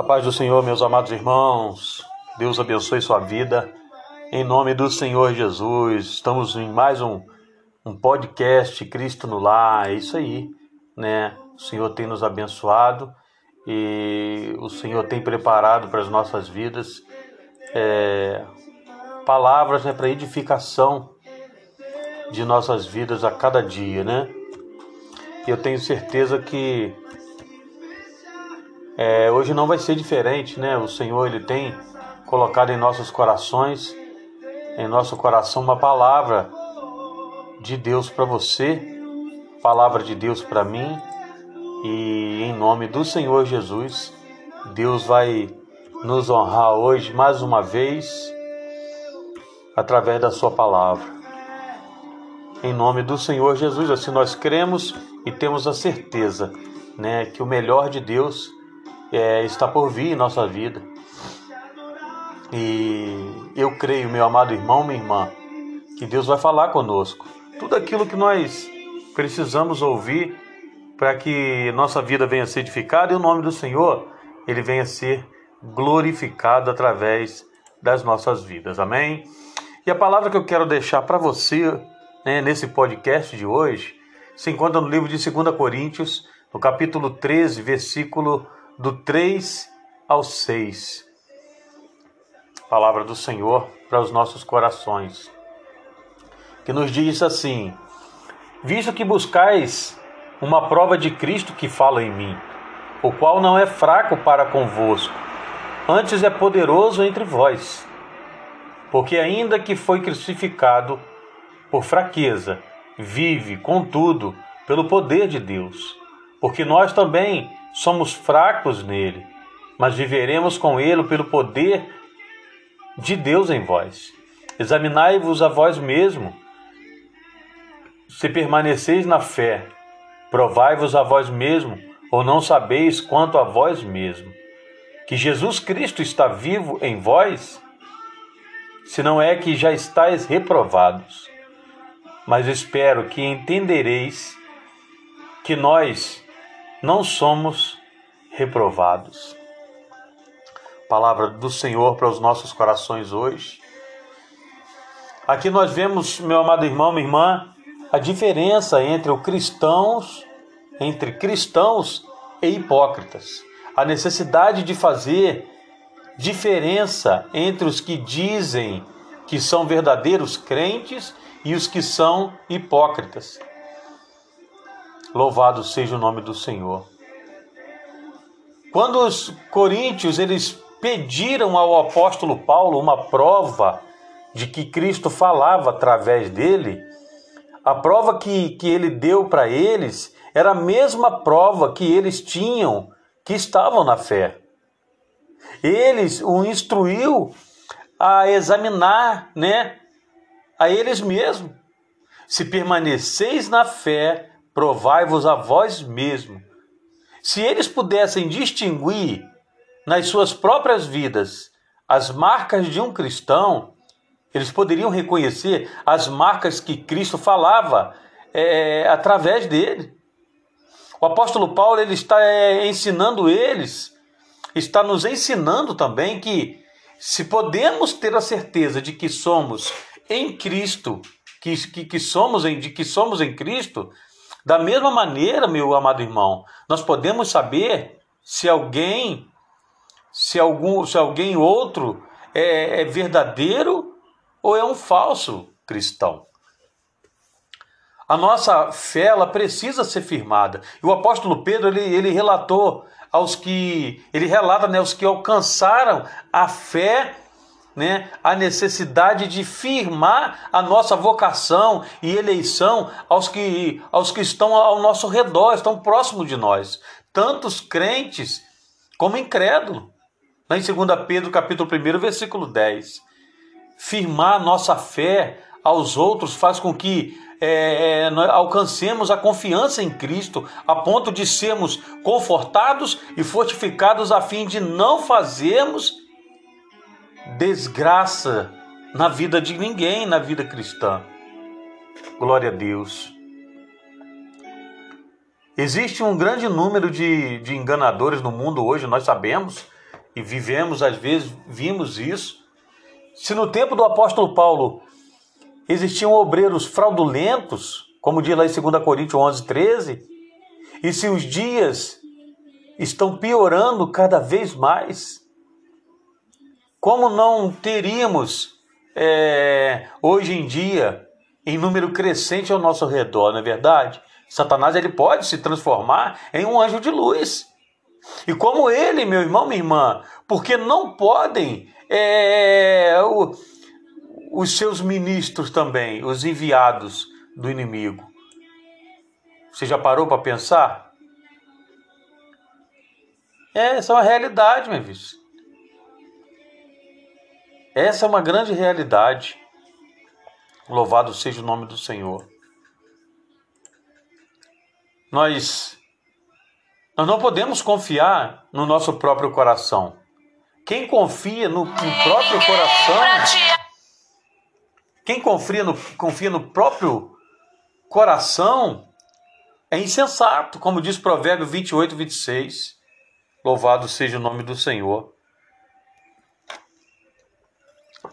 A paz do Senhor, meus amados irmãos. Deus abençoe sua vida. Em nome do Senhor Jesus. Estamos em mais um, um podcast Cristo no Lar. É isso aí, né? O Senhor tem nos abençoado e o Senhor tem preparado para as nossas vidas é, palavras né, para edificação de nossas vidas a cada dia, né? Eu tenho certeza que é, hoje não vai ser diferente, né? O Senhor ele tem colocado em nossos corações, em nosso coração uma palavra de Deus para você, palavra de Deus para mim, e em nome do Senhor Jesus, Deus vai nos honrar hoje mais uma vez através da sua palavra. Em nome do Senhor Jesus, assim nós cremos e temos a certeza, né, que o melhor de Deus é, está por vir em nossa vida. E eu creio, meu amado irmão, minha irmã, que Deus vai falar conosco. Tudo aquilo que nós precisamos ouvir para que nossa vida venha a ser edificada e o nome do Senhor ele venha a ser glorificado através das nossas vidas. Amém? E a palavra que eu quero deixar para você né, nesse podcast de hoje se encontra no livro de 2 Coríntios, no capítulo 13, versículo do 3 ao 6. Palavra do Senhor para os nossos corações, que nos diz assim: Visto que buscais uma prova de Cristo que fala em mim, o qual não é fraco para convosco, antes é poderoso entre vós. Porque, ainda que foi crucificado por fraqueza, vive, contudo, pelo poder de Deus. Porque nós também somos fracos nele, mas viveremos com ele pelo poder de Deus em vós. Examinai-vos a vós mesmo, se permaneceis na fé, provai-vos a vós mesmo, ou não sabeis quanto a vós mesmo, que Jesus Cristo está vivo em vós? Se não é que já estáis reprovados. Mas espero que entendereis que nós não somos reprovados. Palavra do Senhor para os nossos corações hoje. Aqui nós vemos, meu amado irmão, minha irmã, a diferença entre os cristãos, entre cristãos e hipócritas. A necessidade de fazer diferença entre os que dizem que são verdadeiros crentes e os que são hipócritas. Louvado seja o nome do Senhor. Quando os coríntios eles pediram ao apóstolo Paulo uma prova de que Cristo falava através dele, a prova que, que ele deu para eles era a mesma prova que eles tinham que estavam na fé. Eles o instruiu a examinar, né, a eles mesmos. Se permaneceis na fé, provai-vos a vós mesmo. Se eles pudessem distinguir nas suas próprias vidas as marcas de um cristão, eles poderiam reconhecer as marcas que Cristo falava é, através dele. O apóstolo Paulo ele está é, ensinando eles, está nos ensinando também que se podemos ter a certeza de que somos em Cristo, que, que, que somos em, de que somos em Cristo, da mesma maneira, meu amado irmão, nós podemos saber se alguém, se algum, se alguém outro é, é verdadeiro ou é um falso cristão. A nossa fé ela precisa ser firmada. E o apóstolo Pedro ele, ele relatou aos que ele relata né, aos que alcançaram a fé né, a necessidade de firmar a nossa vocação e eleição aos que, aos que estão ao nosso redor, estão próximos de nós, tantos crentes como incrédulos. Lá em 2 Pedro, capítulo 1, versículo 10. Firmar nossa fé aos outros faz com que é, é, alcancemos a confiança em Cristo, a ponto de sermos confortados e fortificados a fim de não fazermos desgraça na vida de ninguém, na vida cristã. Glória a Deus. Existe um grande número de, de enganadores no mundo hoje, nós sabemos. e vivemos às vezes, vimos isso. Se no tempo do apóstolo Paulo existiam obreiros fraudulentos, como diz lá em 2 Coríntios 11, 13, e se os dias estão piorando cada vez mais, como não teríamos é, hoje em dia em número crescente ao nosso redor, não é verdade? Satanás ele pode se transformar em um anjo de luz. E como ele, meu irmão, minha irmã, porque não podem é, o, os seus ministros também, os enviados do inimigo. Você já parou para pensar? É, essa é uma realidade, meu filho. Essa é uma grande realidade. Louvado seja o nome do Senhor. Nós nós não podemos confiar no nosso próprio coração. Quem confia no, no próprio coração, quem confia no, confia no próprio coração, é insensato, como diz Provérbio 28, 26. Louvado seja o nome do Senhor.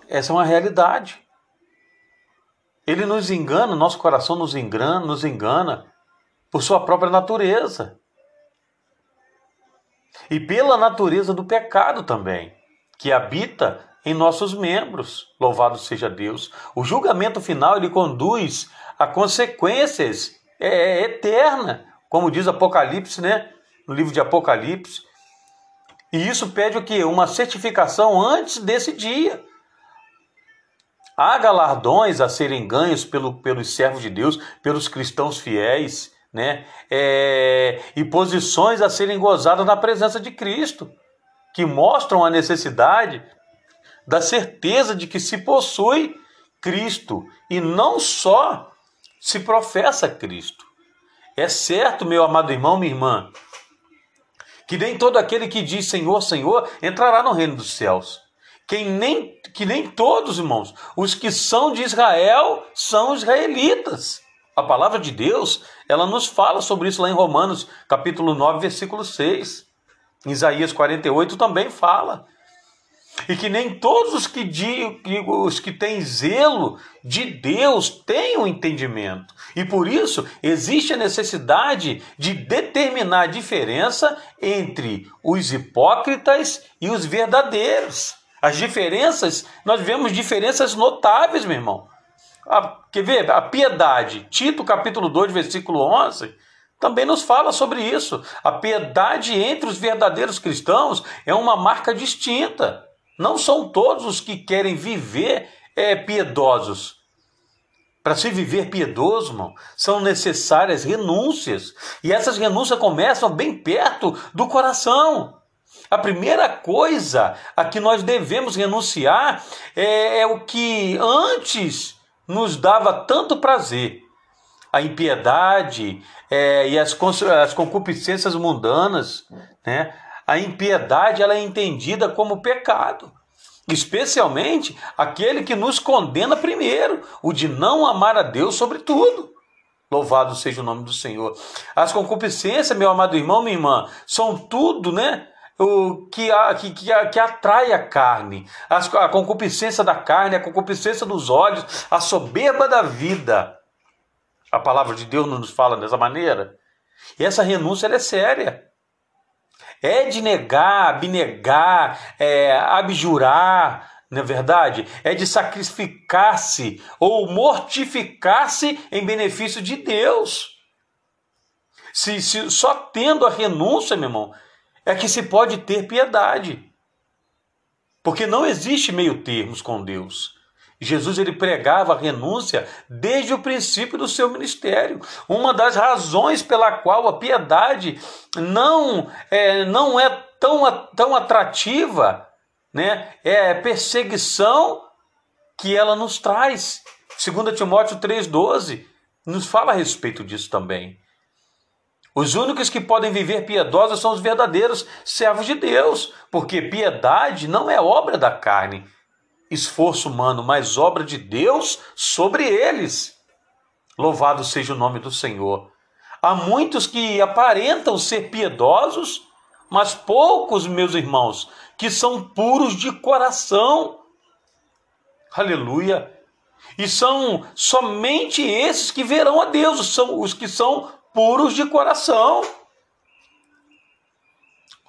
Essa é uma realidade. Ele nos engana, nosso coração nos engana, nos engana por sua própria natureza. E pela natureza do pecado também, que habita em nossos membros. Louvado seja Deus. O julgamento final ele conduz a consequências é, é eterna, como diz Apocalipse, né? No livro de Apocalipse. E isso pede o quê? Uma certificação antes desse dia. Há galardões a serem ganhos pelo, pelos servos de Deus, pelos cristãos fiéis, né? É, e posições a serem gozadas na presença de Cristo, que mostram a necessidade da certeza de que se possui Cristo e não só se professa Cristo. É certo, meu amado irmão, minha irmã, que nem todo aquele que diz Senhor, Senhor entrará no reino dos céus. Quem nem, que nem todos, irmãos, os que são de Israel são israelitas. A palavra de Deus, ela nos fala sobre isso lá em Romanos, capítulo 9, versículo 6. Em Isaías 48 também fala. E que nem todos os que, os que têm zelo de Deus têm o um entendimento. E por isso existe a necessidade de determinar a diferença entre os hipócritas e os verdadeiros. As diferenças, nós vemos diferenças notáveis, meu irmão. A, quer ver? A piedade, Tito capítulo 2, versículo 11, também nos fala sobre isso. A piedade entre os verdadeiros cristãos é uma marca distinta. Não são todos os que querem viver é, piedosos. Para se viver piedoso, irmão, são necessárias renúncias. E essas renúncias começam bem perto do coração. A primeira coisa a que nós devemos renunciar é, é o que antes nos dava tanto prazer. A impiedade é, e as, as concupiscências mundanas. Né? A impiedade ela é entendida como pecado. Especialmente aquele que nos condena primeiro, o de não amar a Deus sobre tudo. Louvado seja o nome do Senhor. As concupiscências, meu amado irmão, minha irmã, são tudo, né? O que, que, que, atrai a carne, a, a concupiscência da carne, a concupiscência dos olhos, a soberba da vida. A palavra de Deus não nos fala dessa maneira. E essa renúncia é séria. É de negar, abnegar, é, abjurar, não é verdade? É de sacrificar-se ou mortificar-se em benefício de Deus. Se, se, só tendo a renúncia, meu irmão, é que se pode ter piedade. Porque não existe meio termos com Deus. Jesus ele pregava a renúncia desde o princípio do seu ministério. Uma das razões pela qual a piedade não é, não é tão, tão atrativa né, é a perseguição que ela nos traz. 2 Timóteo 3,12 nos fala a respeito disso também. Os únicos que podem viver piedosos são os verdadeiros servos de Deus, porque piedade não é obra da carne, esforço humano, mas obra de Deus sobre eles. Louvado seja o nome do Senhor. Há muitos que aparentam ser piedosos, mas poucos, meus irmãos, que são puros de coração. Aleluia. E são somente esses que verão a Deus, são os que são puros de coração.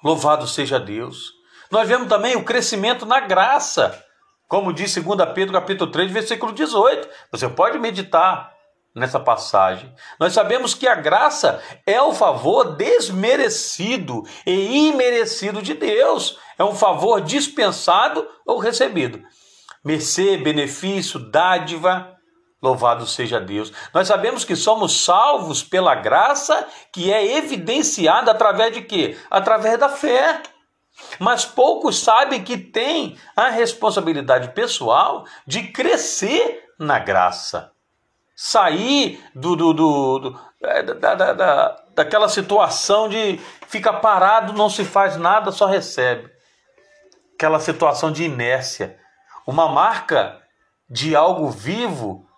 Louvado seja Deus. Nós vemos também o crescimento na graça, como diz 2 Pedro capítulo 3, versículo 18. Você pode meditar nessa passagem. Nós sabemos que a graça é o favor desmerecido e imerecido de Deus. É um favor dispensado ou recebido. Mercê, benefício, dádiva, louvado seja Deus. Nós sabemos que somos salvos pela graça que é evidenciada através de quê? Através da fé. Mas poucos sabem que tem a responsabilidade pessoal de crescer na graça. Sair do, do, do, do é, da, da, da, daquela situação de fica parado, não se faz nada, só recebe. Aquela situação de inércia. Uma marca de algo vivo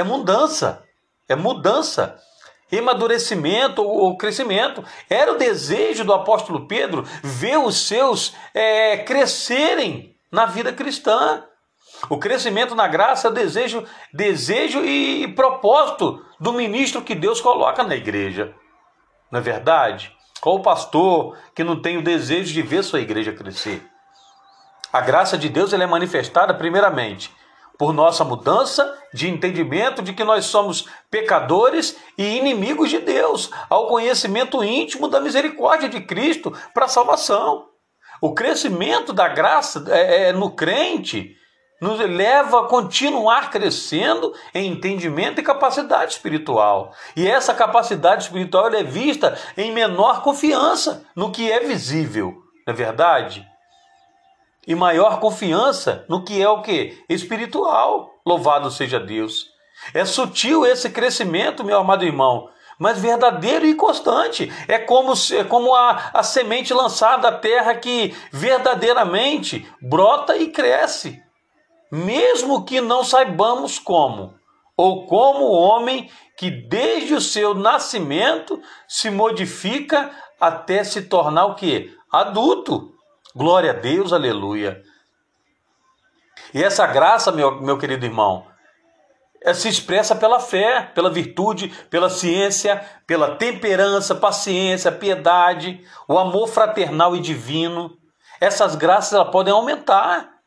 é mudança. É mudança amadurecimento ou crescimento. Era o desejo do apóstolo Pedro ver os seus é, crescerem na vida cristã. O crescimento na graça é desejo, desejo e propósito do ministro que Deus coloca na igreja. Não é verdade? Qual o pastor que não tem o desejo de ver sua igreja crescer? A graça de Deus ela é manifestada, primeiramente, por nossa mudança de entendimento de que nós somos pecadores e inimigos de Deus, ao conhecimento íntimo da misericórdia de Cristo para a salvação. O crescimento da graça é, é, no crente nos leva a continuar crescendo em entendimento e capacidade espiritual. E essa capacidade espiritual é vista em menor confiança no que é visível, não é verdade? E maior confiança no que é o que? Espiritual. Louvado seja Deus. É sutil esse crescimento, meu amado irmão, mas verdadeiro e constante. É como, é como a, a semente lançada à terra que verdadeiramente brota e cresce, mesmo que não saibamos como, ou como o homem que desde o seu nascimento se modifica até se tornar o que? Adulto. Glória a Deus, aleluia. E essa graça, meu, meu querido irmão, é, se expressa pela fé, pela virtude, pela ciência, pela temperança, paciência, piedade, o amor fraternal e divino. Essas graças elas podem aumentar.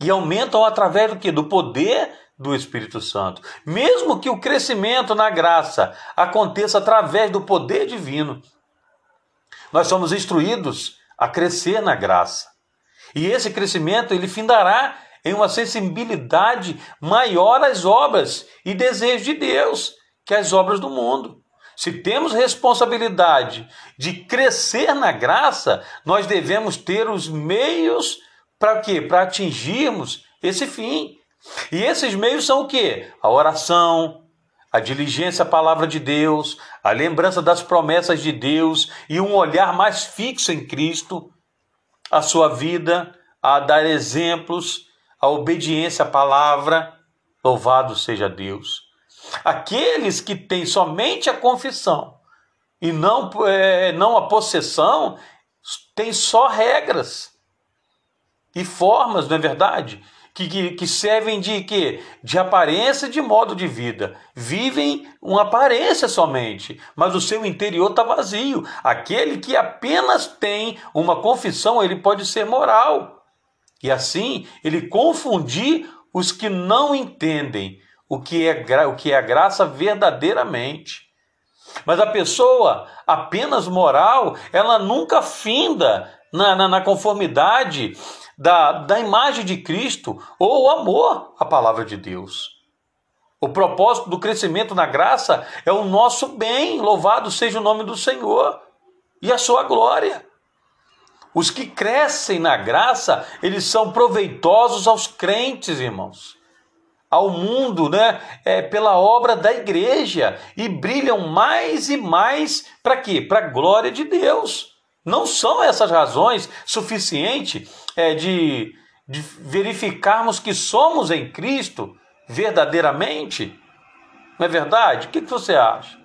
E aumentam através do que? Do poder do Espírito Santo. Mesmo que o crescimento na graça aconteça através do poder divino, nós somos instruídos a crescer na graça. E esse crescimento ele findará em uma sensibilidade maior às obras e desejos de Deus que às obras do mundo. Se temos responsabilidade de crescer na graça, nós devemos ter os meios para quê? Para atingirmos esse fim. E esses meios são o quê? A oração, a diligência à palavra de Deus, a lembrança das promessas de Deus e um olhar mais fixo em Cristo, a sua vida, a dar exemplos, a obediência à palavra. Louvado seja Deus. Aqueles que têm somente a confissão e não, é, não a possessão, têm só regras e formas, não é verdade? Que, que, que servem de quê? De aparência de modo de vida. Vivem uma aparência somente, mas o seu interior está vazio. Aquele que apenas tem uma confissão, ele pode ser moral. E assim, ele confundir os que não entendem o que é, o que é a graça verdadeiramente. Mas a pessoa apenas moral, ela nunca finda na, na, na conformidade da, da imagem de Cristo ou o amor à palavra de Deus. O propósito do crescimento na graça é o nosso bem, louvado seja o nome do Senhor e a sua glória. Os que crescem na graça, eles são proveitosos aos crentes, irmãos, ao mundo, né? É, pela obra da igreja e brilham mais e mais para quê? Para a glória de Deus. Não são essas razões suficientes é, de, de verificarmos que somos em Cristo verdadeiramente? Não é verdade? O que, que você acha?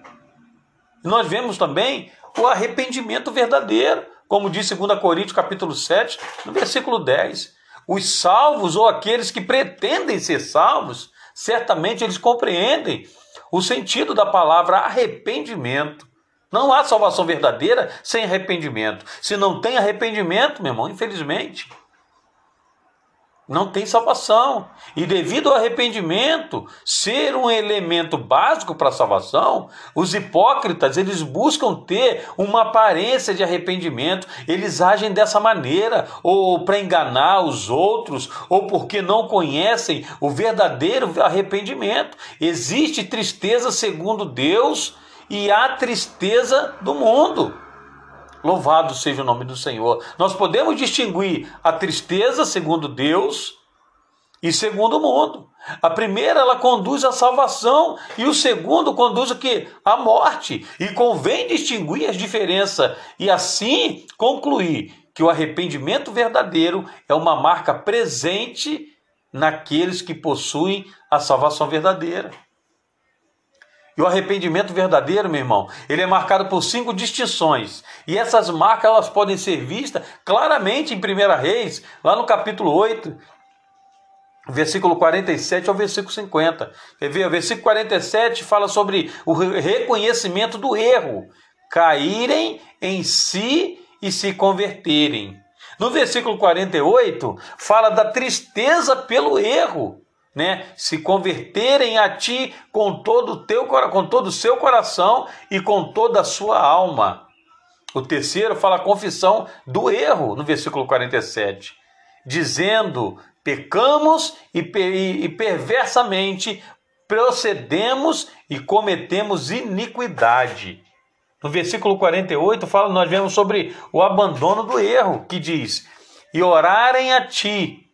Nós vemos também o arrependimento verdadeiro como diz 2 Coríntios capítulo 7, no versículo 10. Os salvos ou aqueles que pretendem ser salvos, certamente eles compreendem o sentido da palavra arrependimento. Não há salvação verdadeira sem arrependimento. Se não tem arrependimento, meu irmão, infelizmente, não tem salvação. E devido ao arrependimento ser um elemento básico para a salvação, os hipócritas, eles buscam ter uma aparência de arrependimento, eles agem dessa maneira, ou para enganar os outros, ou porque não conhecem o verdadeiro arrependimento. Existe tristeza segundo Deus e a tristeza do mundo. Louvado seja o nome do Senhor. Nós podemos distinguir a tristeza segundo Deus e segundo o mundo. A primeira ela conduz à salvação e o segundo conduz o que? À morte. E convém distinguir as diferenças e assim concluir que o arrependimento verdadeiro é uma marca presente naqueles que possuem a salvação verdadeira. E o arrependimento verdadeiro, meu irmão, ele é marcado por cinco distinções. E essas marcas elas podem ser vistas claramente em 1 Reis, lá no capítulo 8, versículo 47 ao versículo 50. Quer ver? O versículo 47 fala sobre o reconhecimento do erro, caírem em si e se converterem. No versículo 48, fala da tristeza pelo erro né, se converterem a ti com todo o teu com todo o seu coração e com toda a sua alma. O terceiro fala a confissão do erro no versículo 47, dizendo: pecamos e, e, e perversamente procedemos e cometemos iniquidade. No versículo 48 fala, nós vemos sobre o abandono do erro, que diz: "E orarem a ti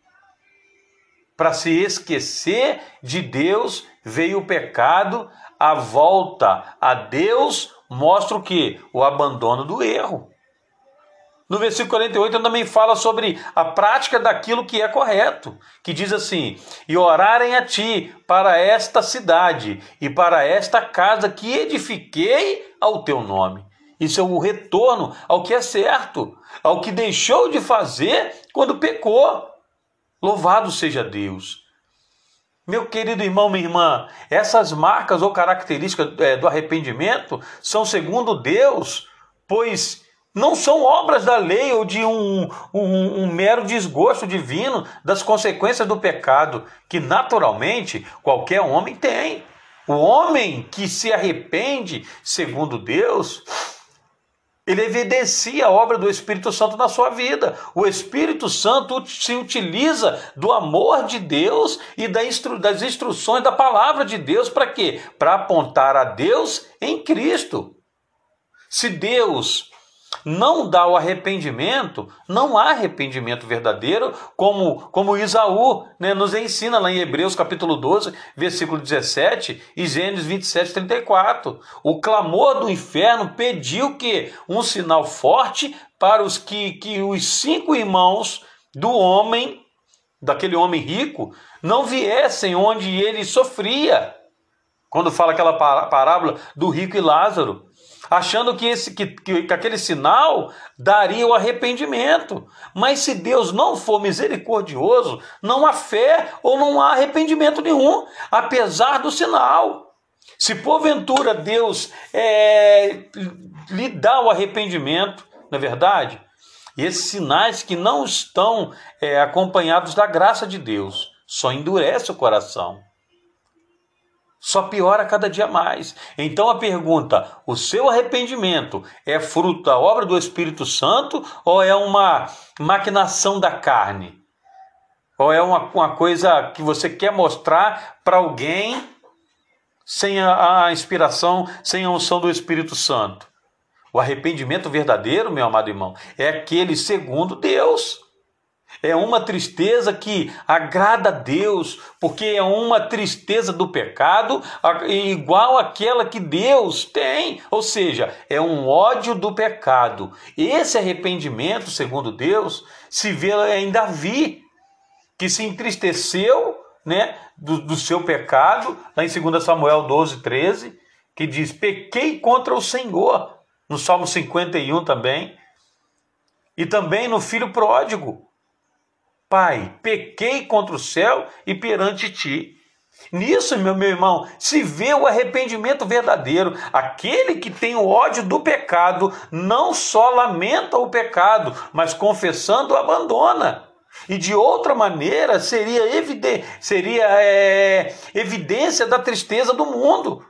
para se esquecer de Deus, veio o pecado, a volta a Deus mostra o que? O abandono do erro. No versículo 48 também fala sobre a prática daquilo que é correto, que diz assim: "E orarem a ti para esta cidade e para esta casa que edifiquei ao teu nome". Isso é o retorno ao que é certo, ao que deixou de fazer quando pecou. Louvado seja Deus. Meu querido irmão, minha irmã, essas marcas ou características é, do arrependimento são segundo Deus, pois não são obras da lei ou de um, um, um, mero desgosto divino das consequências do pecado, que naturalmente qualquer homem tem. O homem que se arrepende, segundo Deus, ele evidencia a obra do Espírito Santo na sua vida. O Espírito Santo se utiliza do amor de Deus e das instruções da palavra de Deus para quê? Para apontar a Deus em Cristo. Se Deus não dá o arrependimento, não há arrependimento verdadeiro, como, como Isaú né, nos ensina lá em Hebreus capítulo 12, versículo 17 e Gênesis 27, 34. O clamor do inferno pediu que um sinal forte para os que, que os cinco irmãos do homem, daquele homem rico, não viessem onde ele sofria. Quando fala aquela parábola do rico e Lázaro achando que, esse, que, que, aquele sinal daria o arrependimento. Mas se Deus não for misericordioso, não há fé ou não há arrependimento nenhum, apesar do sinal. Se porventura Deus é, lhe dá o arrependimento, não é verdade? Esses sinais que não estão é, acompanhados da graça de Deus, só endurece o coração só piora cada dia mais. Então a pergunta: o seu arrependimento é fruto da obra do Espírito Santo ou é uma maquinação da carne? Ou é uma, uma coisa que você quer mostrar para alguém sem a, a inspiração, sem a unção do Espírito Santo? O arrependimento verdadeiro, meu amado irmão, é aquele segundo Deus. É uma tristeza que agrada a Deus, porque é uma tristeza do pecado igual àquela que Deus tem, ou seja, é um ódio do pecado. Esse arrependimento, segundo Deus, se vê em Davi, que se entristeceu né, do, do seu pecado, lá em 2 Samuel 12, 13, que diz: Pequei contra o Senhor, no Salmo 51 também E também no filho pródigo. Pai, pequei contra o céu e perante ti. Nisso, meu, meu irmão, se vê o arrependimento verdadeiro. Aquele que tem o ódio do pecado não só lamenta o pecado, mas confessando abandona. E de outra maneira seria, seria é, evidência da tristeza do mundo.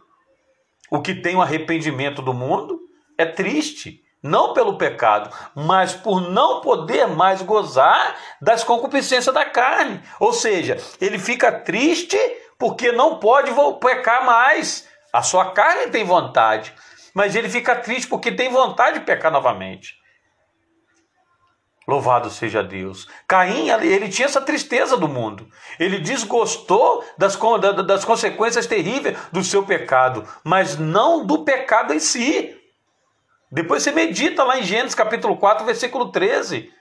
O que tem o arrependimento do mundo é triste, não pelo pecado, mas por não poder mais gozar das concupiscências da carne. Ou seja, ele fica triste porque não pode pecar mais. A sua carne tem vontade, mas ele fica triste porque tem vontade de pecar novamente. Louvado seja Deus. Caim, ele tinha essa tristeza do mundo. Ele desgostou das, das consequências terríveis do seu pecado, mas não do pecado em si. Depois você medita lá em Gênesis capítulo 4, versículo 13.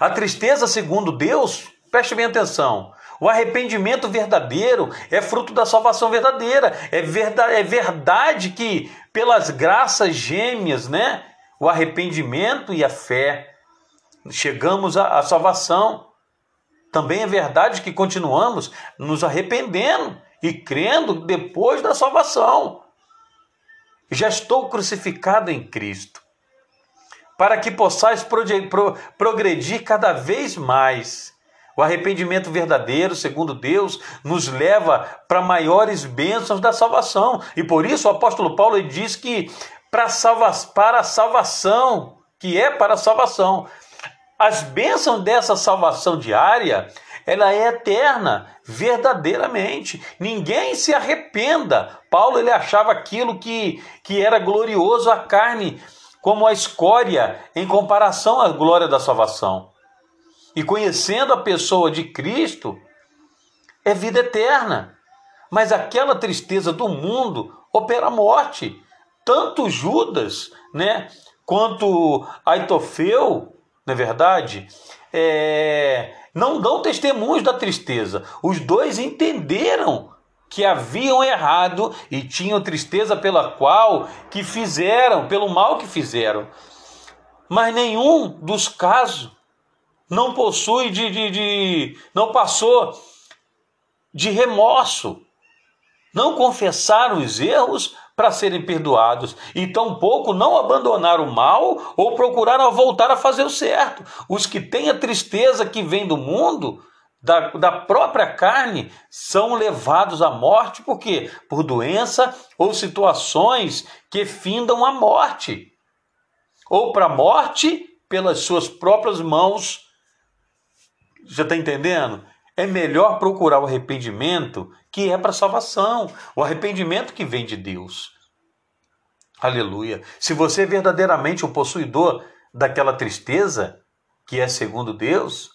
A tristeza, segundo Deus, preste bem atenção. O arrependimento verdadeiro é fruto da salvação verdadeira. É verdade, é verdade que pelas graças gêmeas, né? o arrependimento e a fé, chegamos à, à salvação. Também é verdade que continuamos nos arrependendo e crendo depois da salvação. Já estou crucificado em Cristo, para que possais progredir cada vez mais. O arrependimento verdadeiro, segundo Deus, nos leva para maiores bênçãos da salvação. E por isso o apóstolo Paulo diz que para, salva, para a salvação, que é para a salvação. As bênçãos dessa salvação diária, ela é eterna, verdadeiramente. Ninguém se arrependa. Paulo ele achava aquilo que, que era glorioso à carne, como a escória em comparação à glória da salvação. E conhecendo a pessoa de Cristo, é vida eterna. Mas aquela tristeza do mundo opera a morte tanto Judas, né, quanto Aitofeu, não é verdade, é, não dão testemunhos da tristeza. Os dois entenderam que haviam errado e tinham tristeza pela qual que fizeram, pelo mal que fizeram. Mas nenhum dos casos não possui de, de, de não passou de remorso. Não confessaram os erros, para serem perdoados, e tampouco não abandonar o mal ou procurar voltar a fazer o certo. Os que têm a tristeza que vem do mundo, da, da própria carne, são levados à morte, por quê? Por doença ou situações que findam a morte, ou para a morte pelas suas próprias mãos. Já está entendendo? É melhor procurar o arrependimento que é para salvação, o arrependimento que vem de Deus. Aleluia. Se você é verdadeiramente o possuidor daquela tristeza, que é segundo Deus,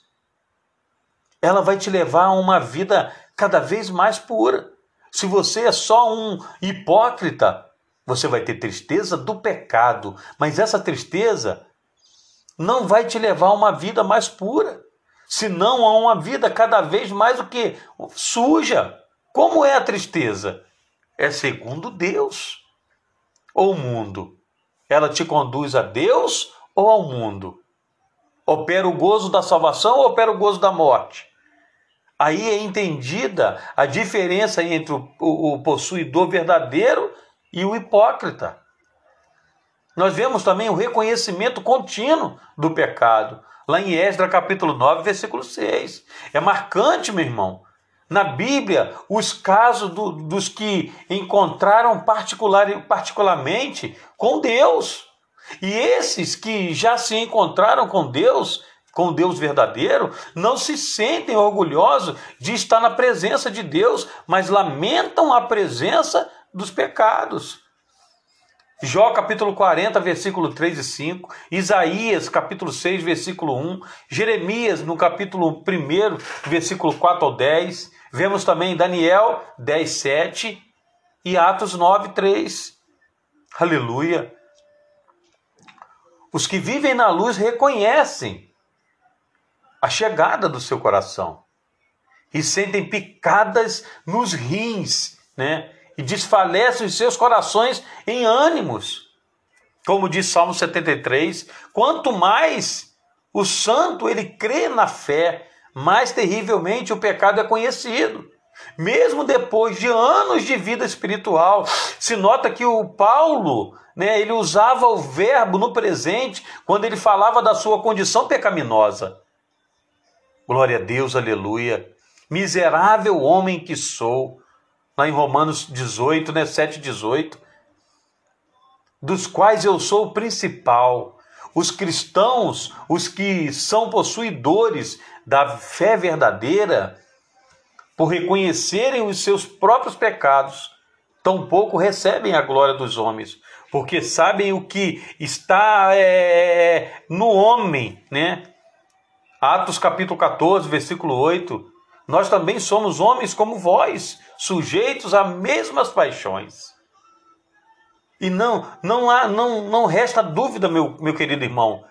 ela vai te levar a uma vida cada vez mais pura. Se você é só um hipócrita, você vai ter tristeza do pecado, mas essa tristeza não vai te levar a uma vida mais pura senão a uma vida cada vez mais o que? Suja. Como é a tristeza? É segundo Deus ou o mundo? Ela te conduz a Deus ou ao mundo? Opera o gozo da salvação ou opera o gozo da morte? Aí é entendida a diferença entre o, o, o possuidor verdadeiro e o hipócrita. Nós vemos também o reconhecimento contínuo do pecado lá em Esdras capítulo 9, versículo 6. É marcante, meu irmão. Na Bíblia, os casos do, dos que encontraram particular, particularmente com Deus. E esses que já se encontraram com Deus, com Deus verdadeiro, não se sentem orgulhosos de estar na presença de Deus, mas lamentam a presença dos pecados. Jó capítulo 40, versículo 3 e 5, Isaías capítulo 6, versículo 1, Jeremias no capítulo 1, versículo 4 ao 10, vemos também Daniel 10, 7 e Atos 9, 3. Aleluia! Os que vivem na luz reconhecem a chegada do seu coração e sentem picadas nos rins, né? E desfalece os seus corações em ânimos. como diz Salmo 73, quanto mais o santo ele crê na fé, mais terrivelmente o pecado é conhecido. Mesmo depois de anos de vida espiritual, se nota que o Paulo, né, ele usava o verbo no presente quando ele falava da sua condição pecaminosa. Glória a Deus, aleluia. Miserável homem que sou. Lá em Romanos 18, né, 7, 18. Dos quais eu sou o principal. Os cristãos, os que são possuidores da fé verdadeira, por reconhecerem os seus próprios pecados, tampouco recebem a glória dos homens, porque sabem o que está é, no homem, né? Atos capítulo 14, versículo 8. Nós também somos homens como vós, sujeitos a mesmas paixões. E não, não há, não, não resta dúvida, meu, meu querido irmão,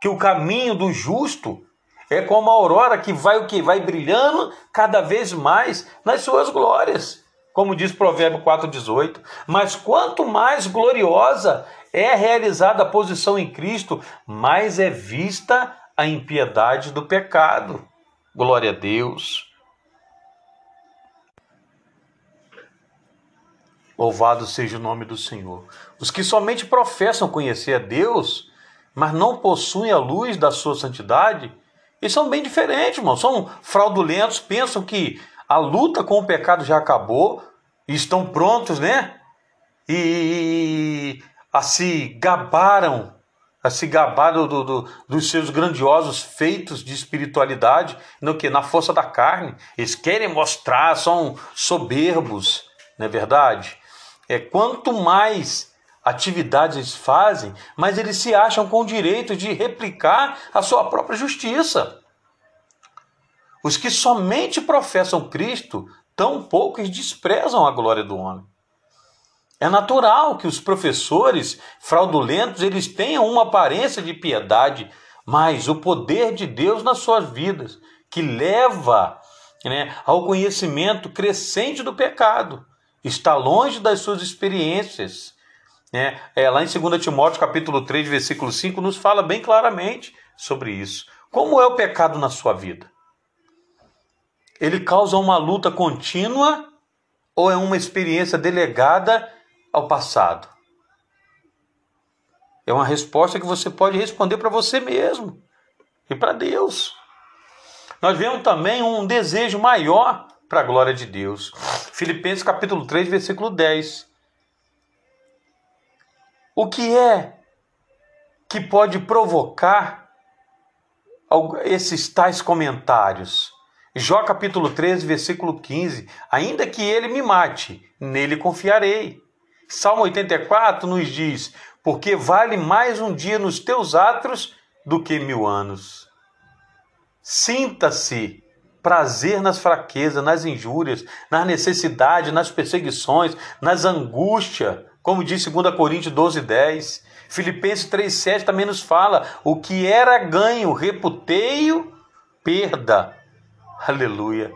que o caminho do justo é como a aurora que vai o que vai brilhando cada vez mais nas suas glórias, como diz Provérbio 4:18. Mas quanto mais gloriosa é realizada a posição em Cristo, mais é vista a impiedade do pecado. Glória a Deus. Louvado seja o nome do Senhor. Os que somente professam conhecer a Deus, mas não possuem a luz da sua santidade, eles são bem diferentes, irmão. São fraudulentos, pensam que a luta com o pecado já acabou e estão prontos, né? E a se gabaram, a se gabar do, do, dos seus grandiosos feitos de espiritualidade, no que na força da carne. Eles querem mostrar, são soberbos, não é verdade? É quanto mais atividades eles fazem, mas eles se acham com o direito de replicar a sua própria justiça. Os que somente professam Cristo, tão poucos desprezam a glória do homem. É natural que os professores fraudulentos eles tenham uma aparência de piedade, mas o poder de Deus nas suas vidas, que leva né, ao conhecimento crescente do pecado, está longe das suas experiências né? É, lá em 2 Timóteo capítulo 3, versículo 5, nos fala bem claramente sobre isso. Como é o pecado na sua vida? Ele causa uma luta contínua ou é uma experiência delegada ao passado? É uma resposta que você pode responder para você mesmo e para Deus. Nós vemos também um desejo maior para a glória de Deus. Filipenses capítulo 3, versículo 10. O que é que pode provocar esses tais comentários? Jó capítulo 13, versículo 15: Ainda que ele me mate, nele confiarei. Salmo 84 nos diz: Porque vale mais um dia nos teus atos do que mil anos. Sinta-se prazer nas fraquezas, nas injúrias, nas necessidades, nas perseguições, nas angústias, como diz 2 Coríntios 12, 10. Filipenses 3,7 também nos fala: o que era ganho, reputeio, perda. Aleluia.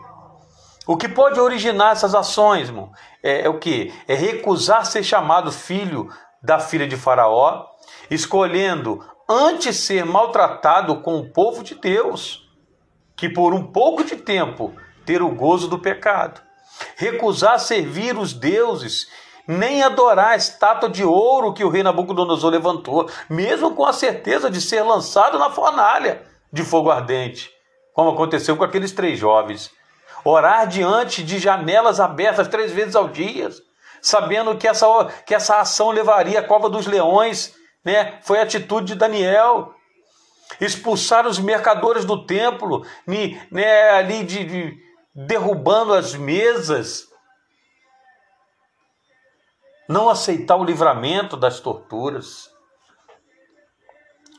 O que pode originar essas ações, irmão? É, é o que? É recusar ser chamado filho da filha de Faraó, escolhendo antes ser maltratado com o povo de Deus, que por um pouco de tempo ter o gozo do pecado. Recusar servir os deuses nem adorar a estátua de ouro que o rei Nabucodonosor levantou, mesmo com a certeza de ser lançado na fornalha de fogo ardente, como aconteceu com aqueles três jovens. Orar diante de janelas abertas três vezes ao dia, sabendo que essa, que essa ação levaria à cova dos leões, né? foi a atitude de Daniel. Expulsar os mercadores do templo, né, ali de, de derrubando as mesas, não aceitar o livramento das torturas.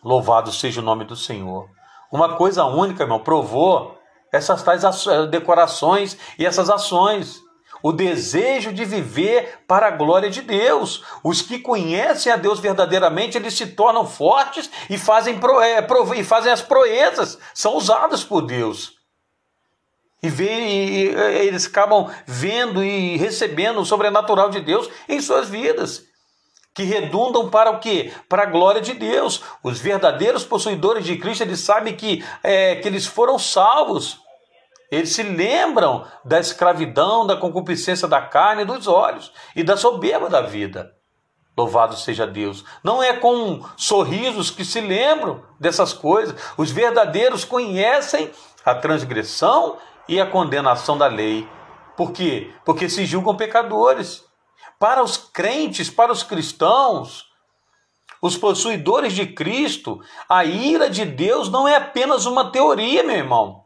Louvado seja o nome do Senhor. Uma coisa única, irmão, provou essas tais decorações e essas ações. O desejo de viver para a glória de Deus. Os que conhecem a Deus verdadeiramente, eles se tornam fortes e fazem, é, e fazem as proezas, são usados por Deus. E, vê, e eles acabam vendo e recebendo o sobrenatural de Deus em suas vidas. que redundam para o quê? Para a glória de Deus. Os verdadeiros possuidores de Cristo, eles sabem que, é, que eles foram salvos. Eles se lembram da escravidão, da concupiscência da carne dos olhos e da soberba da vida. Louvado seja Deus. Não é com sorrisos que se lembram dessas coisas. Os verdadeiros conhecem a transgressão e a condenação da lei. Por quê? Porque se julgam pecadores. Para os crentes, para os cristãos, os possuidores de Cristo, a ira de Deus não é apenas uma teoria, meu irmão.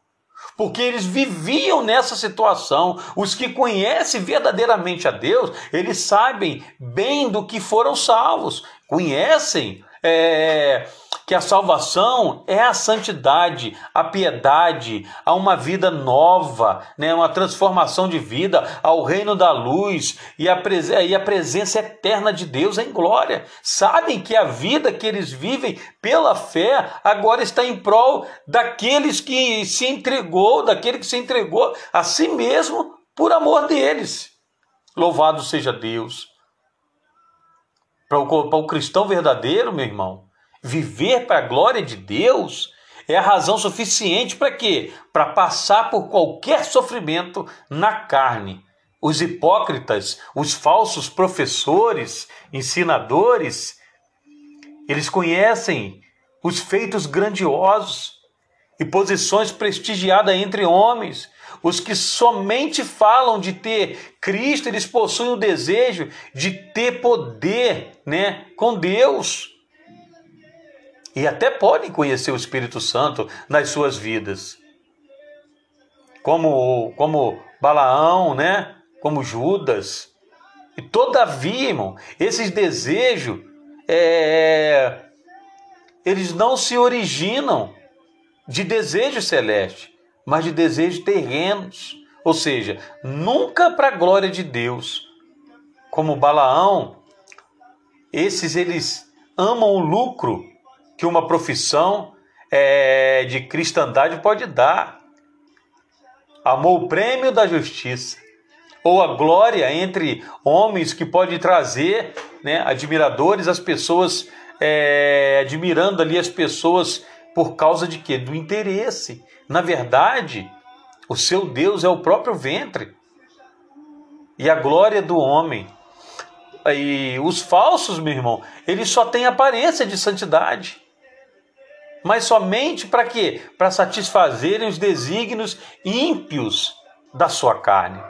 Porque eles viviam nessa situação. Os que conhecem verdadeiramente a Deus, eles sabem bem do que foram salvos, conhecem é, que a salvação é a santidade, a piedade, a uma vida nova, né, uma transformação de vida ao reino da luz e a, e a presença eterna de Deus em glória. Sabem que a vida que eles vivem pela fé agora está em prol daqueles que se entregou, daquele que se entregou a si mesmo por amor deles. Louvado seja Deus. Para o, para o cristão verdadeiro, meu irmão, viver para a glória de Deus é a razão suficiente para quê? Para passar por qualquer sofrimento na carne. Os hipócritas, os falsos professores, ensinadores, eles conhecem os feitos grandiosos e posições prestigiadas entre homens. Os que somente falam de ter Cristo, eles possuem o desejo de ter poder, né, com Deus e até podem conhecer o Espírito Santo nas suas vidas. Como, como Balaão, né? como Judas. E todavia, irmão, esses desejos, é, eles não se originam de desejos celestes, mas de desejos terrenos. Ou seja, nunca para a glória de Deus. Como Balaão, esses eles amam o lucro que uma profissão é, de cristandade pode dar. Amou o prêmio da justiça, ou a glória entre homens que pode trazer né, admiradores, as pessoas é, admirando ali as pessoas por causa de quê? Do interesse. Na verdade, o seu Deus é o próprio ventre e a glória do homem. E os falsos, meu irmão, eles só têm aparência de santidade mas somente para quê? Para satisfazerem os desígnios ímpios da sua carne.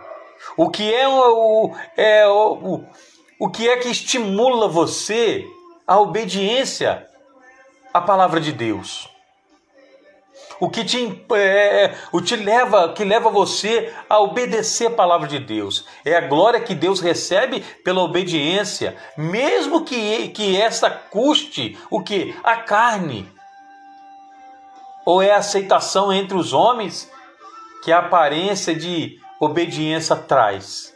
O que é o, é o, o, o que é que estimula você a obediência à palavra de Deus? O que te, é, o te leva, que leva você a obedecer a palavra de Deus é a glória que Deus recebe pela obediência, mesmo que que essa custe o que a carne, ou é aceitação entre os homens que a aparência de obediência traz?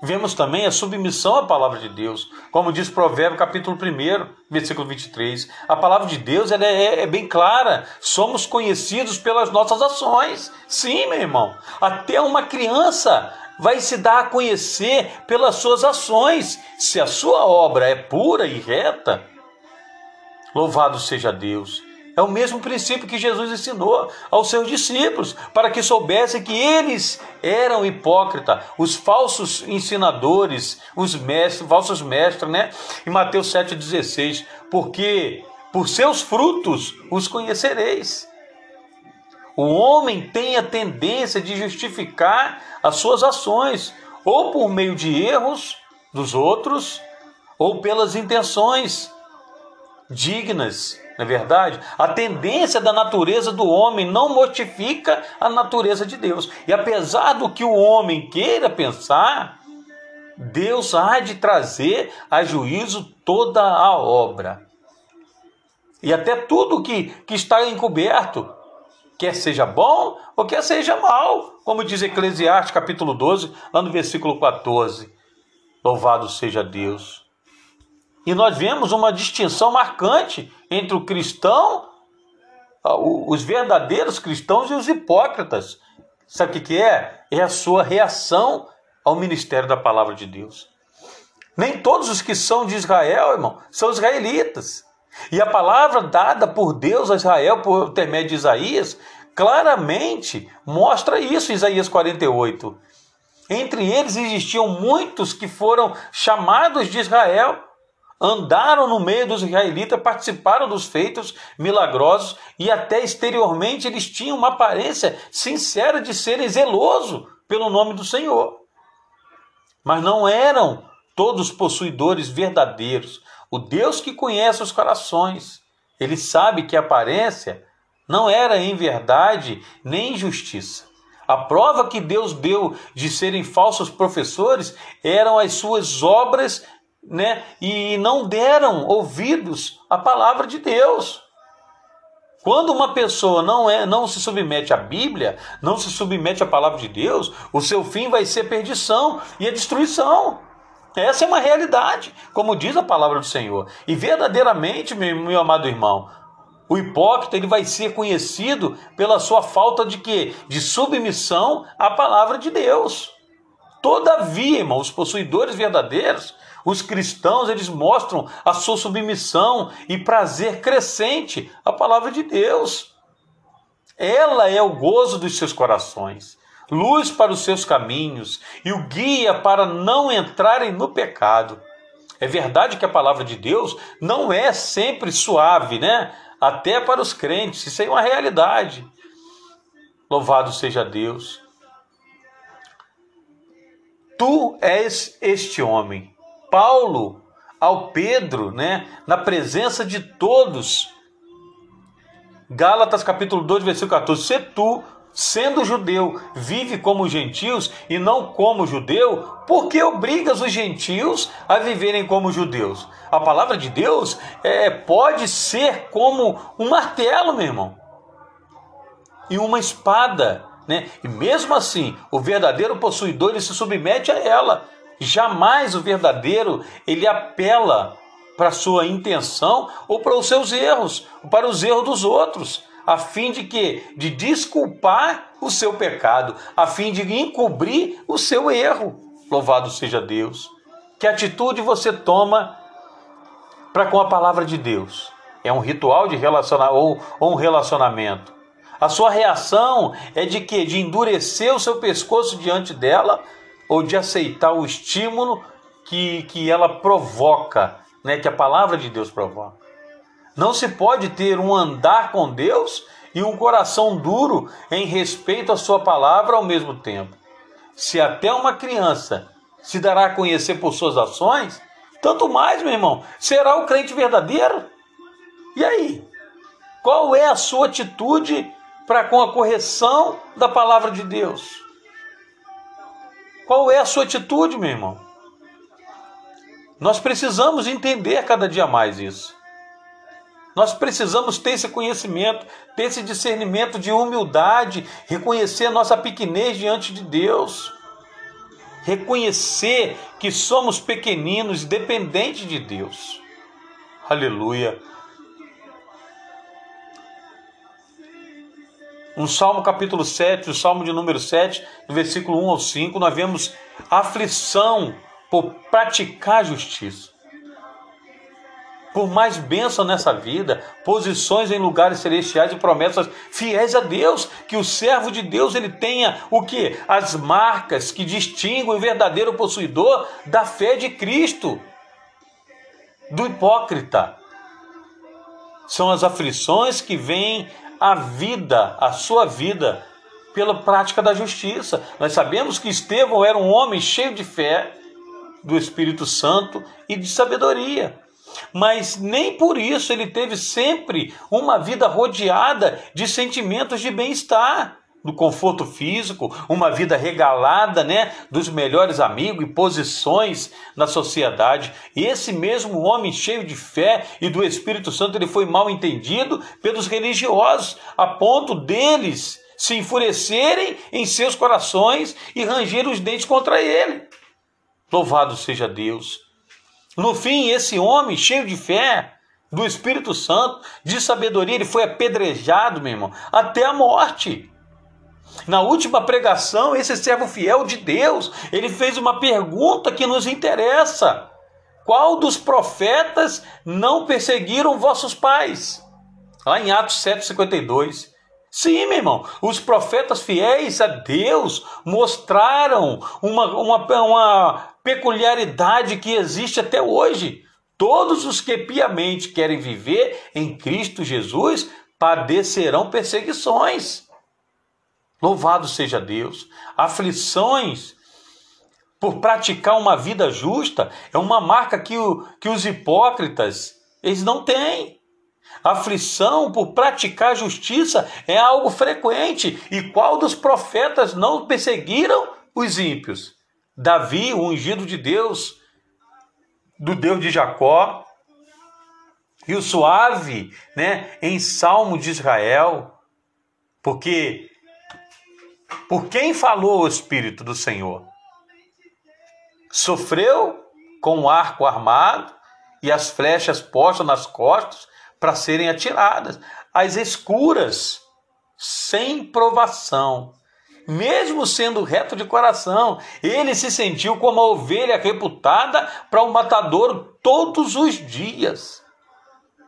Vemos também a submissão à palavra de Deus, como diz Provérbio capítulo 1, versículo 23. A palavra de Deus ela é, é, bem clara, somos conhecidos pelas nossas ações. Sim, meu irmão, até uma criança vai se dar a conhecer pelas suas ações. Se a sua obra é pura e reta, louvado seja Deus. É o mesmo princípio que Jesus ensinou aos seus discípulos, para que soubessem que eles eram hipócritas, os falsos ensinadores, os mestres, falsos mestres, né? Em Mateus 7,16, porque por seus frutos os conhecereis. O homem tem a tendência de justificar as suas ações, ou por meio de erros dos outros, ou pelas intenções dignas não é verdade? A tendência da natureza do homem não mortifica a natureza de Deus. E apesar do que o homem queira pensar, Deus há de trazer a juízo toda a obra. E até tudo que, que está encoberto, quer seja bom ou quer seja mal, como diz Eclesiastes capítulo 12, lá no versículo 14. Louvado seja Deus. E nós vemos uma distinção marcante entre o cristão, os verdadeiros cristãos e os hipócritas. Sabe o que é? É a sua reação ao ministério da palavra de Deus. Nem todos os que são de Israel, irmão, são israelitas. E a palavra dada por Deus a Israel por intermédio de Isaías claramente mostra isso, Isaías 48. Entre eles existiam muitos que foram chamados de Israel, andaram no meio dos israelitas, participaram dos feitos milagrosos e até exteriormente eles tinham uma aparência sincera de serem zelosos pelo nome do Senhor. Mas não eram todos possuidores verdadeiros. O Deus que conhece os corações, ele sabe que a aparência não era em verdade nem justiça. A prova que Deus deu de serem falsos professores eram as suas obras, né? E não deram ouvidos à palavra de Deus. Quando uma pessoa não é, não se submete à Bíblia, não se submete à palavra de Deus, o seu fim vai ser perdição e a destruição. Essa é uma realidade, como diz a palavra do Senhor. E verdadeiramente, meu, meu amado irmão, o hipócrita ele vai ser conhecido pela sua falta de quê? De submissão à palavra de Deus. Todavia, irmão, os possuidores verdadeiros, os cristãos, eles mostram a sua submissão e prazer crescente à palavra de Deus. Ela é o gozo dos seus corações, luz para os seus caminhos e o guia para não entrarem no pecado. É verdade que a palavra de Deus não é sempre suave, né? até para os crentes. Isso é uma realidade. Louvado seja Deus. Tu és este homem. Paulo ao Pedro, né, na presença de todos. Gálatas capítulo 2, versículo 14. Se tu sendo judeu, vive como gentios e não como judeu, por que obrigas os gentios a viverem como judeus? A palavra de Deus é, pode ser como um martelo, meu irmão, e uma espada, né? E mesmo assim, o verdadeiro possuidor ele se submete a ela. Jamais o verdadeiro ele apela para sua intenção ou para os seus erros, ou para os erros dos outros a fim de que de desculpar o seu pecado, a fim de encobrir o seu erro. Louvado seja Deus. Que atitude você toma para com a palavra de Deus? É um ritual de relacionar ou, ou um relacionamento? A sua reação é de que de endurecer o seu pescoço diante dela ou de aceitar o estímulo que, que ela provoca, né, que a palavra de Deus provoca. Não se pode ter um andar com Deus e um coração duro em respeito à Sua palavra ao mesmo tempo. Se até uma criança se dará a conhecer por suas ações, tanto mais, meu irmão, será o crente verdadeiro. E aí? Qual é a sua atitude para com a correção da palavra de Deus? Qual é a sua atitude, meu irmão? Nós precisamos entender cada dia mais isso. Nós precisamos ter esse conhecimento, ter esse discernimento de humildade, reconhecer a nossa pequenez diante de Deus, reconhecer que somos pequeninos, dependentes de Deus. Aleluia. No Salmo capítulo 7, o Salmo de número 7, no versículo 1 ao 5, nós vemos aflição por praticar justiça por mais bênção nessa vida, posições em lugares celestiais e promessas fiéis a Deus, que o servo de Deus ele tenha o que? As marcas que distinguem o verdadeiro possuidor da fé de Cristo, do hipócrita. São as aflições que vêm à vida, à sua vida, pela prática da justiça. Nós sabemos que Estevão era um homem cheio de fé, do Espírito Santo e de sabedoria mas nem por isso ele teve sempre uma vida rodeada de sentimentos de bem-estar, do conforto físico, uma vida regalada, né, dos melhores amigos e posições na sociedade. E esse mesmo homem cheio de fé e do Espírito Santo, ele foi mal entendido pelos religiosos, a ponto deles se enfurecerem em seus corações e ranger os dentes contra ele. Louvado seja Deus. No fim, esse homem cheio de fé, do Espírito Santo, de sabedoria, ele foi apedrejado, meu irmão, até a morte. Na última pregação, esse servo fiel de Deus, ele fez uma pergunta que nos interessa. qual dos profetas não perseguiram vossos pais? Lá em Atos 7,52. Sim, meu irmão, os profetas fiéis a Deus mostraram uma, uma, uma peculiaridade que existe até hoje. Todos os que piamente querem viver em Cristo Jesus padecerão perseguições. Louvado seja Deus. Aflições por praticar uma vida justa é uma marca que, o, que os hipócritas eles não têm. Aflição por praticar justiça é algo frequente. E qual dos profetas não perseguiram os ímpios? Davi, o ungido de Deus, do Deus de Jacó, e o suave, né, em Salmo de Israel, porque por quem falou o Espírito do Senhor? Sofreu com o arco armado e as flechas postas nas costas para serem atiradas, as escuras, sem provação. Mesmo sendo reto de coração, ele se sentiu como a ovelha reputada para o um matador todos os dias.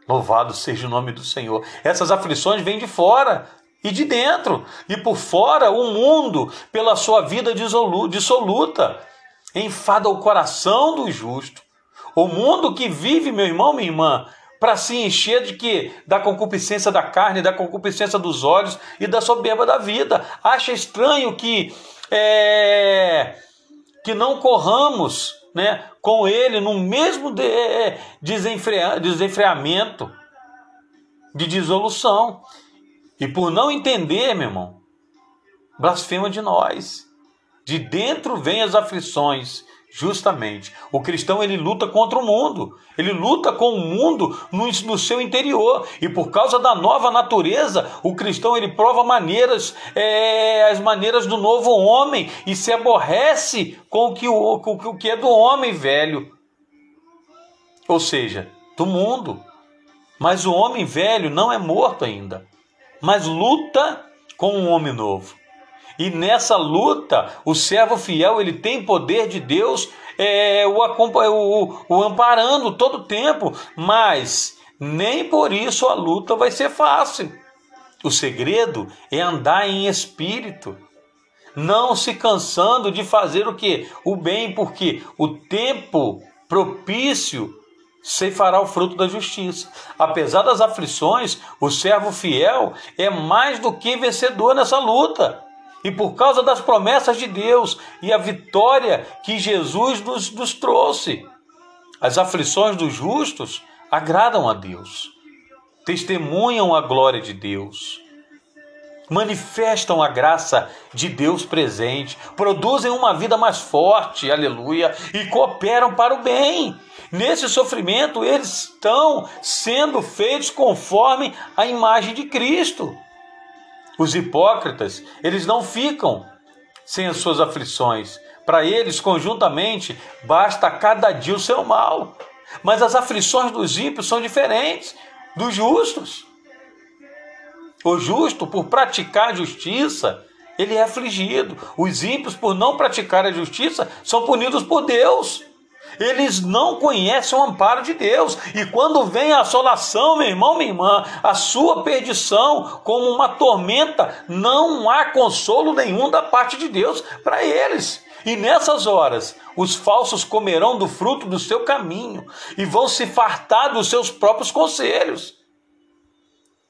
Louvado seja o nome do Senhor. Essas aflições vêm de fora e de dentro, e por fora o mundo, pela sua vida dissoluta, enfada o coração do justo. O mundo que vive, meu irmão, minha irmã, para se encher de que da concupiscência da carne, da concupiscência dos olhos e da soberba da vida. Acha estranho que é, que não corramos, né, com ele no mesmo de, é, desenfrea, desenfreamento de dissolução. E por não entender, meu irmão, blasfema de nós. De dentro vêm as aflições Justamente. O cristão ele luta contra o mundo. Ele luta com o mundo no, no, seu interior. E por causa da nova natureza, o cristão ele prova maneiras, é, as maneiras do novo homem e se aborrece com o que, com o que é do homem velho. Ou seja, do mundo. Mas o homem velho não é morto ainda, mas luta com um homem novo. E nessa luta, o servo fiel ele tem poder de Deus é, o, o, o amparando todo o tempo, mas nem por isso a luta vai ser fácil. O segredo é andar em espírito, não se cansando de fazer o que? O bem, porque o tempo propício ceifará o fruto da justiça. Apesar das aflições, o servo fiel é mais do que vencedor nessa luta e por causa das promessas de Deus e a vitória que Jesus nos, nos trouxe. As aflições dos justos agradam a Deus, testemunham a glória de Deus, manifestam a graça de Deus presente, produzem uma vida mais forte, aleluia, e cooperam para o bem. Nesse sofrimento, eles estão sendo feitos conforme a imagem de Cristo. Os hipócritas, eles não ficam sem as suas aflições. Para eles, conjuntamente, basta cada dia o seu mal. Mas as aflições dos ímpios são diferentes dos justos. O justo, por praticar a justiça, ele é afligido. Os ímpios, por não praticar a justiça, são punidos por Deus. Eles não conhecem o amparo de Deus. E quando vem a assolação, meu irmão, minha irmã, a sua perdição como uma tormenta, não há consolo nenhum da parte de Deus para eles. E nessas horas, os falsos comerão do fruto do seu caminho e vão se fartar dos seus próprios conselhos.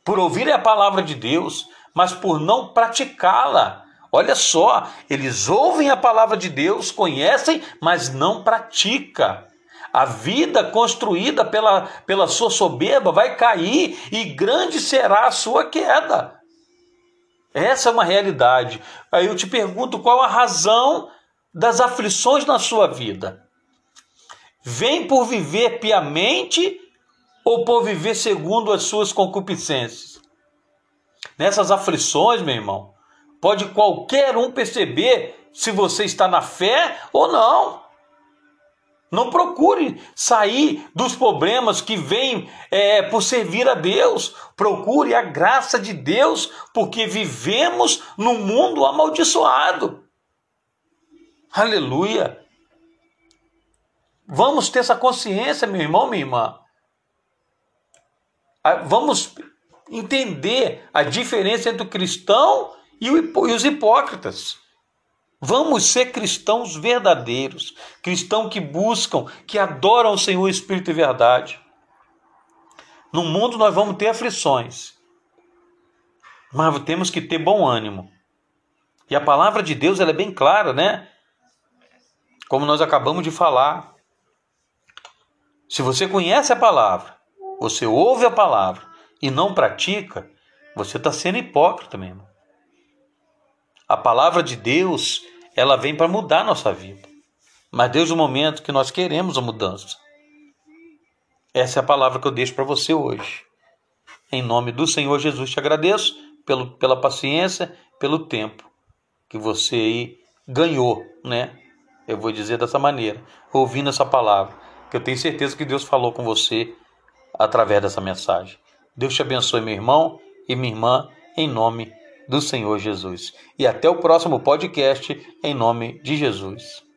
Por ouvirem a palavra de Deus, mas por não praticá-la. Olha só, eles ouvem a palavra de Deus, conhecem, mas não pratica. A vida construída pela, pela sua soberba vai cair e grande será a sua queda. Essa é uma realidade. Aí eu te pergunto qual a razão das aflições na sua vida? Vem por viver piamente ou por viver segundo as suas concupiscências? Nessas aflições, meu irmão, Pode qualquer um perceber se você está na fé ou não. Não procure sair dos problemas que vêm é, por servir a Deus. Procure a graça de Deus, porque vivemos num mundo amaldiçoado. Aleluia. Vamos ter essa consciência, meu irmão, minha irmã. Ah, vamos entender a diferença entre o cristão e os hipócritas. Vamos ser cristãos verdadeiros, cristãos que buscam, que adoram o Senhor Espírito e verdade. No mundo nós vamos ter aflições, mas temos que ter bom ânimo. E a palavra de Deus ela é bem clara, né? Como nós acabamos de falar. Se você conhece a palavra, você ouve a palavra e não pratica, você está sendo hipócrita mesmo. A palavra de Deus, ela vem para mudar a nossa vida. Mas desde o momento que nós queremos a mudança. Essa é a palavra que eu deixo para você hoje. Em nome do Senhor Jesus, te agradeço pelo, pela paciência, pelo tempo que você aí ganhou, né? Eu vou dizer dessa maneira, ouvindo essa palavra, que eu tenho certeza que Deus falou com você através dessa mensagem. Deus te abençoe, meu irmão e minha irmã, em nome do Senhor Jesus. E até o próximo podcast, em nome de Jesus.